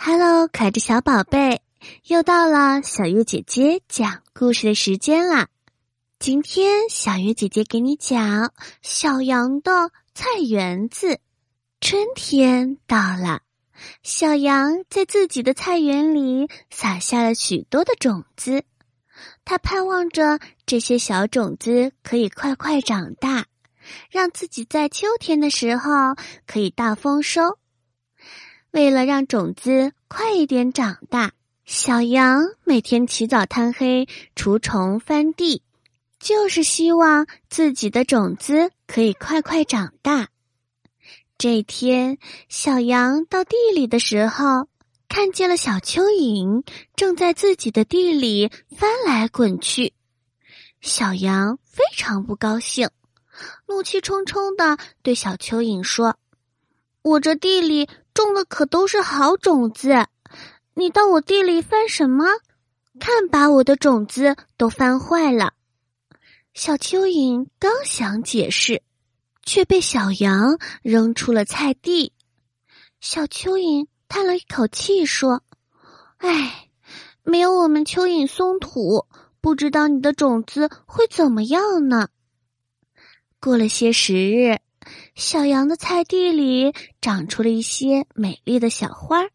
Hello，可爱的小宝贝，又到了小月姐姐讲故事的时间啦！今天小月姐姐给你讲小羊的菜园子。春天到了，小羊在自己的菜园里撒下了许多的种子，它盼望着这些小种子可以快快长大，让自己在秋天的时候可以大丰收。为了让种子快一点长大，小羊每天起早贪黑除虫翻地，就是希望自己的种子可以快快长大。这天，小羊到地里的时候，看见了小蚯蚓正在自己的地里翻来滚去，小羊非常不高兴，怒气冲冲的对小蚯蚓说：“我这地里……”种的可都是好种子，你到我地里翻什么？看把我的种子都翻坏了。小蚯蚓刚想解释，却被小羊扔出了菜地。小蚯蚓叹了一口气说：“唉，没有我们蚯蚓松土，不知道你的种子会怎么样呢。”过了些时日。小羊的菜地里长出了一些美丽的小花，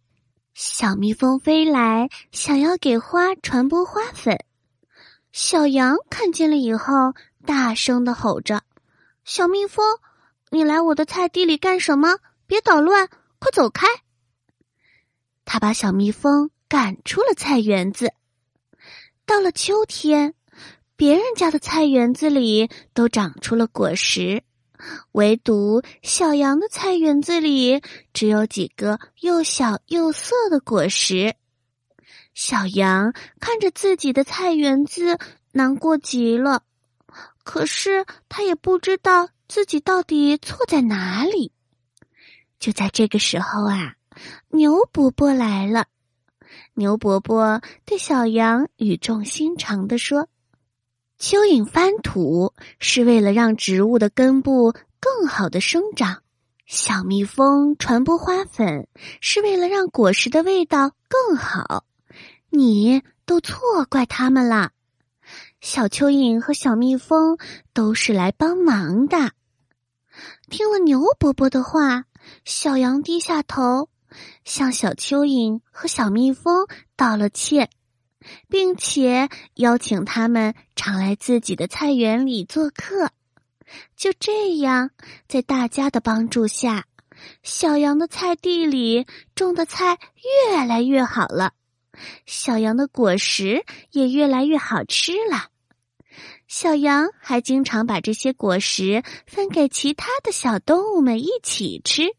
小蜜蜂飞来，想要给花传播花粉。小羊看见了以后，大声的吼着：“小蜜蜂，你来我的菜地里干什么？别捣乱，快走开！”他把小蜜蜂赶出了菜园子。到了秋天，别人家的菜园子里都长出了果实。唯独小羊的菜园子里只有几个又小又涩的果实，小羊看着自己的菜园子，难过极了。可是他也不知道自己到底错在哪里。就在这个时候啊，牛伯伯来了。牛伯伯对小羊语重心长的说。蚯蚓翻土是为了让植物的根部更好的生长，小蜜蜂传播花粉是为了让果实的味道更好。你都错怪他们啦！小蚯蚓和小蜜蜂都是来帮忙的。听了牛伯伯的话，小羊低下头，向小蚯蚓和小蜜蜂道了歉。并且邀请他们常来自己的菜园里做客。就这样，在大家的帮助下，小羊的菜地里种的菜越来越好了，小羊的果实也越来越好吃了。小羊还经常把这些果实分给其他的小动物们一起吃。